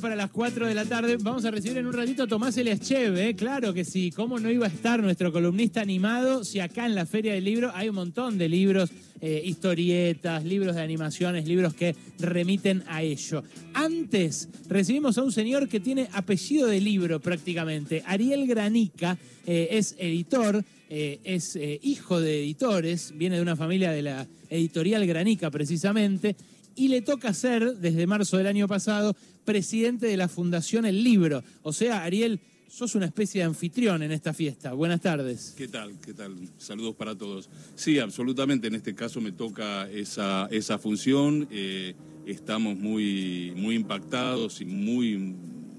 Para las 4 de la tarde vamos a recibir en un ratito a Tomás Eliaschev, ¿eh? claro que sí, cómo no iba a estar nuestro columnista animado si acá en la Feria del Libro hay un montón de libros, eh, historietas, libros de animaciones, libros que remiten a ello. Antes recibimos a un señor que tiene apellido de libro prácticamente, Ariel Granica, eh, es editor, eh, es hijo de editores, viene de una familia de la editorial Granica precisamente, y le toca ser, desde marzo del año pasado, presidente de la Fundación El Libro. O sea, Ariel, sos una especie de anfitrión en esta fiesta. Buenas tardes. ¿Qué tal? ¿Qué tal? Saludos para todos. Sí, absolutamente. En este caso me toca esa, esa función. Eh, estamos muy, muy impactados y muy,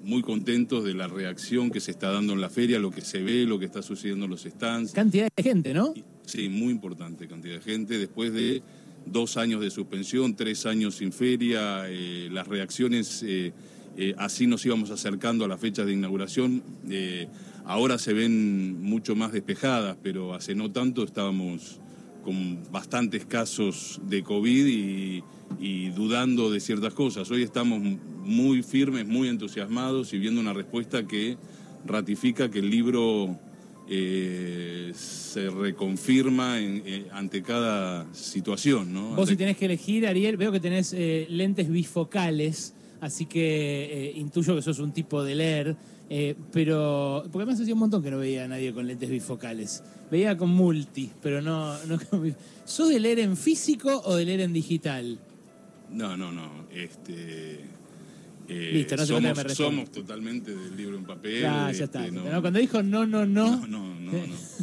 muy contentos de la reacción que se está dando en la feria, lo que se ve, lo que está sucediendo en los stands. Cantidad de gente, ¿no? Sí, muy importante cantidad de gente. Después de dos años de suspensión, tres años sin feria, eh, las reacciones, eh, eh, así nos íbamos acercando a la fecha de inauguración. Ahora se ven mucho más despejadas, pero hace no tanto estábamos con bastantes casos de COVID y dudando de ciertas cosas. Hoy estamos muy firmes, muy entusiasmados y viendo una respuesta que ratifica que el libro eh, se reconfirma en- eh, ante cada situación. ¿no? Vos si tenés que elegir, Ariel, veo que tenés eh, lentes bifocales, así que intuyo que sos un tipo de leer, pero... Porque además hacía un montón que no veía a nadie con lentes bifocales. Veía con multi, pero no... no con ¿Sos de leer en físico o de leer en digital? No, no, no. Este, eh, Listo, no somos, me totalmente del libro en papel. Ya, ya este, está. no- No, Cuando dijo no, no, no... no, no, no, no.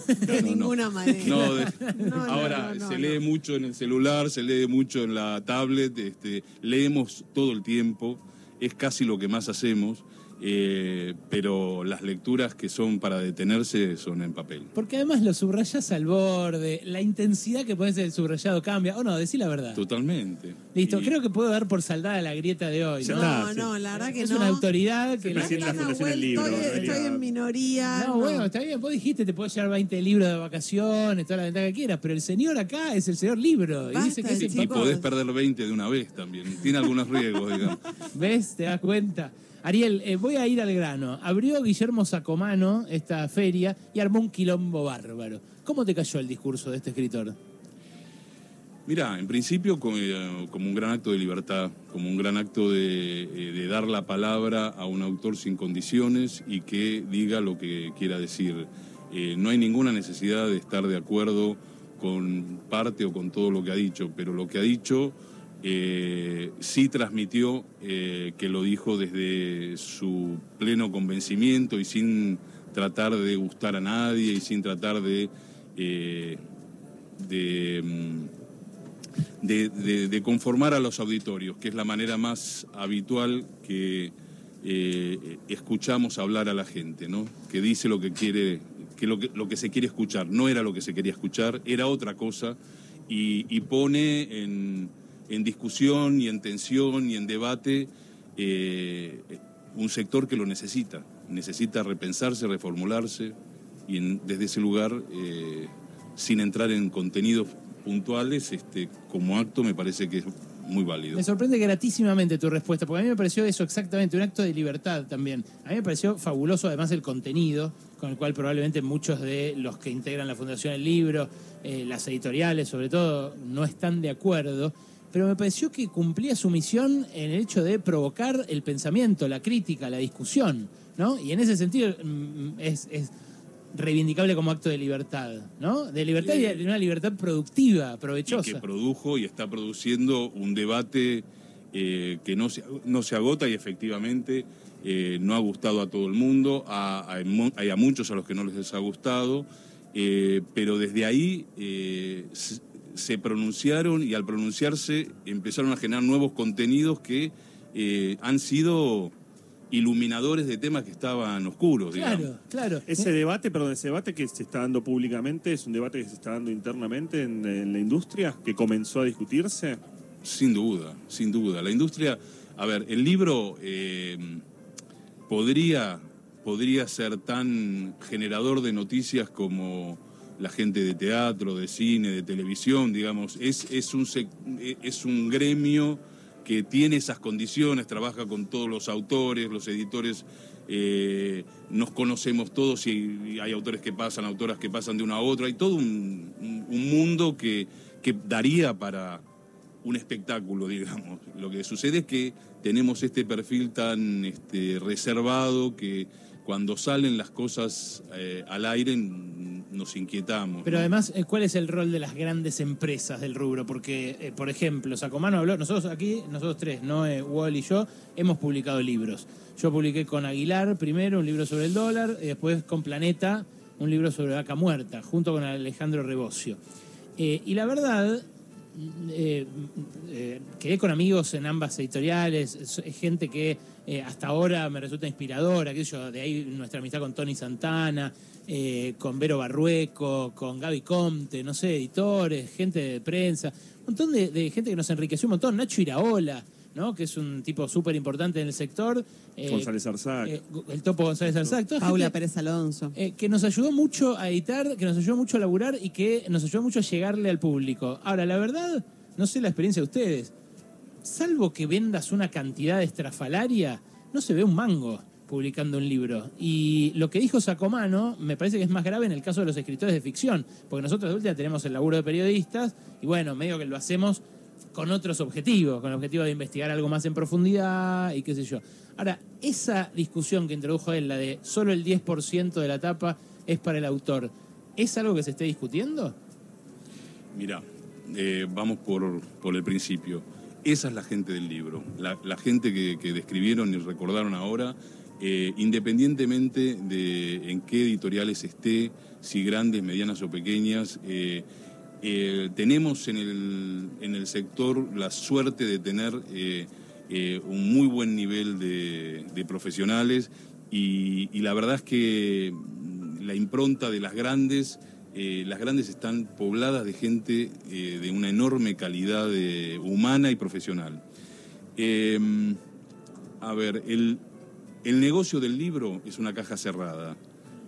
De No, no, no. ninguna manera. No, de- No, no, ahora no, no, se no. lee mucho en el celular, se lee mucho en la tablet, este, leemos todo el tiempo, es casi lo que más hacemos, eh, pero las lecturas que son para detenerse son en papel. Porque además lo subrayás al borde, la intensidad que pones el subrayado cambia. O no, decí la verdad. Totalmente. Listo, Y- creo que puedo dar por saldada la grieta de hoy. ¿no? No, no, la verdad que es no. una autoridad que... La- la El Libro, Estoy, en minoría. No, bueno, está bien, vos dijiste, te puedes llevar 20 libros de vacaciones, toda la ventaja que quieras, pero el señor acá es el señor libro. y dice que es y podés perder 20 de una vez también. Tiene algunos riesgos, digamos. ¿Ves? ¿Te das cuenta? Ariel, eh, voy a ir al grano. Abrió Guillermo Sacomano esta feria y armó un quilombo bárbaro. ¿Cómo te cayó el discurso de este escritor? Mira, en principio como, eh, como un gran acto de libertad, como un gran acto de, eh, de dar la palabra a un autor sin condiciones y que diga lo que quiera decir. No hay ninguna necesidad de estar de acuerdo con parte o con todo lo que ha dicho, pero lo que ha dicho eh, sí transmitió eh, que lo dijo desde su pleno convencimiento y sin tratar de gustar a nadie y sin tratar de... eh, mm, de, conformar a los auditorios, que es la manera más habitual que escuchamos hablar a la gente, ¿no? Que dice lo que quiere, que lo que, lo que se quiere escuchar. No era lo que se quería escuchar, era otra cosa, y, y pone en, en discusión y en tensión y en debate eh, un sector que lo necesita. Necesita repensarse, reformularse, y desde ese lugar, eh, sin entrar en contenidos puntuales, este, como acto me parece que es muy válido. Me sorprende gratísimamente tu respuesta, porque a mí me pareció eso exactamente, un acto de libertad también. A mí me pareció fabuloso además el contenido, con el cual probablemente muchos de los que integran la Fundación El Libro, eh, las editoriales sobre todo, no están de acuerdo. Pero me pareció que cumplía su misión en el hecho de provocar el pensamiento, la crítica, la discusión, ¿no? Y en ese sentido mm, es, reivindicable como acto de libertad, ¿no? De libertad y de una libertad productiva, y provechosa. que produjo y está produciendo un debate eh, que no se, agota y efectivamente eh, no ha gustado a todo el mundo, a- hay, a muchos a los que no les ha gustado, eh, pero desde ahí se, pronunciaron y al pronunciarse empezaron a generar nuevos contenidos que eh, han sido iluminadores de temas que estaban oscuros, digamos. Claro, claro. Ese debate, perdón, ese debate que se está dando públicamente es un debate que se está dando internamente en, en la industria, que comenzó a discutirse. Sin duda, sin duda. La industria, a ver, el libro eh, podría, podría ser tan generador de noticias como la gente de teatro, de cine, de televisión, digamos. Es, es, un, es un gremio que tiene esas condiciones, trabaja con todos los autores, los editores, eh, nos conocemos todos y, hay autores que pasan, autoras que pasan de una a otra, hay todo un, mundo que, que daría para un espectáculo, digamos. Lo que sucede es que tenemos este perfil tan este, reservado que cuando salen las cosas eh, al aire nos inquietamos. Pero además, eh, ¿cuál es el rol de las grandes empresas del rubro? Porque, eh, por ejemplo, Sacomano habló, nosotros aquí, nosotros tres, no Wall y yo, hemos publicado libros. Yo publiqué con Aguilar primero un libro sobre el dólar, y después con Planeta un libro sobre vaca muerta, junto con Alejandro Rebocio. y la verdad, quedé con amigos en ambas editoriales, gente que eh, hasta ahora me resulta inspiradora, aquello de ahí nuestra amistad con Tony Santana, eh, con Vero Barrueco, con Gaby Comte, no sé, editores, gente de prensa, un montón de, gente que nos enriqueció un montón, Nacho Iraola, ¿no? que es un tipo súper importante en el sector. Eh, González Arzac. el topo González Arzac. Paula Pérez Alonso. que nos ayudó mucho a editar, que nos ayudó mucho a laburar y que nos ayudó mucho a llegarle al público. Ahora, la verdad, no sé la experiencia de ustedes, salvo que vendas una cantidad estrafalaria, no se ve un mango publicando un libro. Y lo que dijo Sacomano me parece que es más grave en el caso de los escritores de ficción, porque nosotros de última tenemos el laburo de periodistas y bueno, medio que lo hacemos con otros objetivos, con el objetivo de investigar algo más en profundidad y qué sé yo. Ahora, esa discusión que introdujo él, la de solo el 10% de la tapa es para el autor, ¿es algo que se esté discutiendo? Mira, eh, vamos por, por el principio. Esa es la gente del libro, la, gente que, describieron y recordaron ahora, eh, independientemente de en qué editoriales esté, si grandes, medianas o pequeñas, eh, eh, tenemos en el, en el, sector la suerte de tener un muy buen nivel de, profesionales y, la verdad es que la impronta de las grandes eh, las grandes están pobladas de gente eh, de una enorme calidad humana y profesional. Em, a ver, el, negocio del libro es una caja cerrada.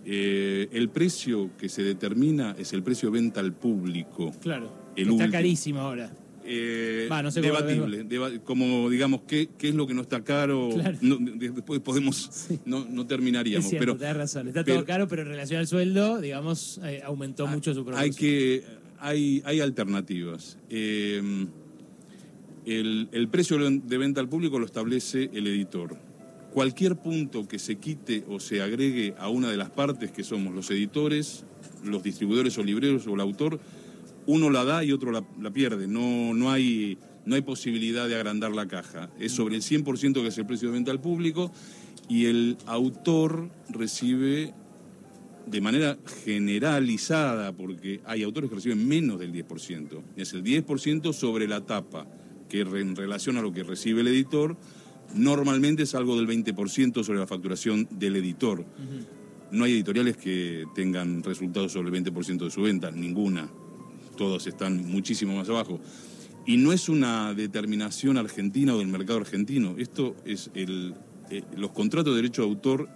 Eh, el precio que se determina es el precio de venta al público. Claro. está carísimo ahora. Eh, debatible, como digamos qué, qué es lo que no está caro, después podemos, no, terminaríamos. pero, razón, está todo caro, pero en relación al sueldo, digamos, eh, aumentó mucho su producción. Hay que, hay, hay alternativas. Eh, el, el precio de venta al público lo establece el editor. Cualquier punto que se quite o se agregue a una de las partes que somos los editores, los distribuidores o libreros o el autor, uno la da y otro la, pierde. No, no, hay, no hay posibilidad de agrandar la caja. Es sobre el 100% que es el precio de venta al público y el autor recibe de manera generalizada, porque hay autores que reciben menos del 10%. Es el 10% sobre la tapa, que en relación a lo que recibe el editor, normalmente es algo del 20% sobre la facturación del editor. No hay editoriales que tengan resultados sobre el 20% de su venta, ninguna todos están muchísimo más abajo. Y no es una determinación argentina o del mercado argentino, esto es el, eh, los contratos de derecho de autor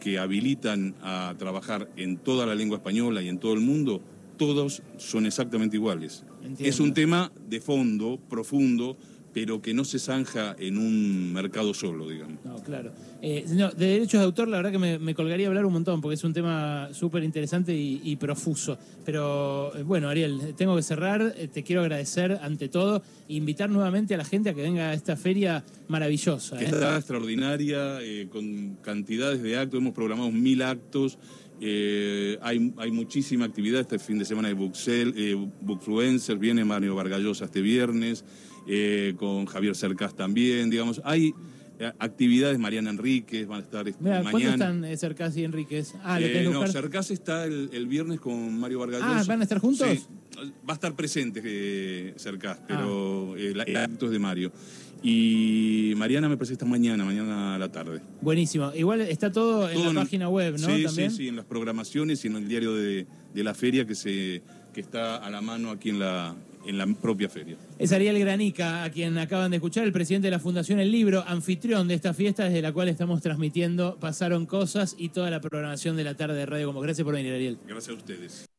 que habilitan a trabajar en toda la lengua española y en todo el mundo, todos son exactamente iguales. Es un tema de fondo, profundo, pero que no se zanja en un mercado solo, digamos. No, claro. Eh, de derechos de autor, la verdad que me, colgaría hablar un montón, porque es un tema súper interesante y, profuso. Pero eh, bueno, Ariel, tengo que cerrar. Eh, te quiero agradecer ante todo e invitar nuevamente a la gente a que venga a esta feria maravillosa. Que está extraordinaria, con cantidades de actos. Hemos programado mil actos. hay, hay muchísima actividad este fin de semana de Bookcel, Bookfluencer, viene Mario Vargallosa este viernes. Eh, con Javier Cercás también, digamos. Hay eh, actividades, Mariana Enríquez van a estar este, mañana. ¿Cuándo están eh, Cercás y Enríquez? Ah, eh, no, Cercás está el, viernes con Mario Vargas Ah, ¿van a estar juntos? Sí, va a estar presente eh, Cercás, pero ah. el, acto es de Mario. Y Mariana me parece esta mañana, mañana a la tarde. Buenísimo. Igual está todo en la página web, ¿no? Sí, sí, sí, en las programaciones y en el diario de, de la feria que, se, que está a la mano aquí en la, en la propia feria. Es Ariel Granica, a quien acaban de escuchar, el presidente de la Fundación El Libro, anfitrión de esta fiesta desde la cual estamos transmitiendo Pasaron Cosas y toda la programación de la tarde de Radio Como. Gracias por venir, Ariel. Gracias a ustedes.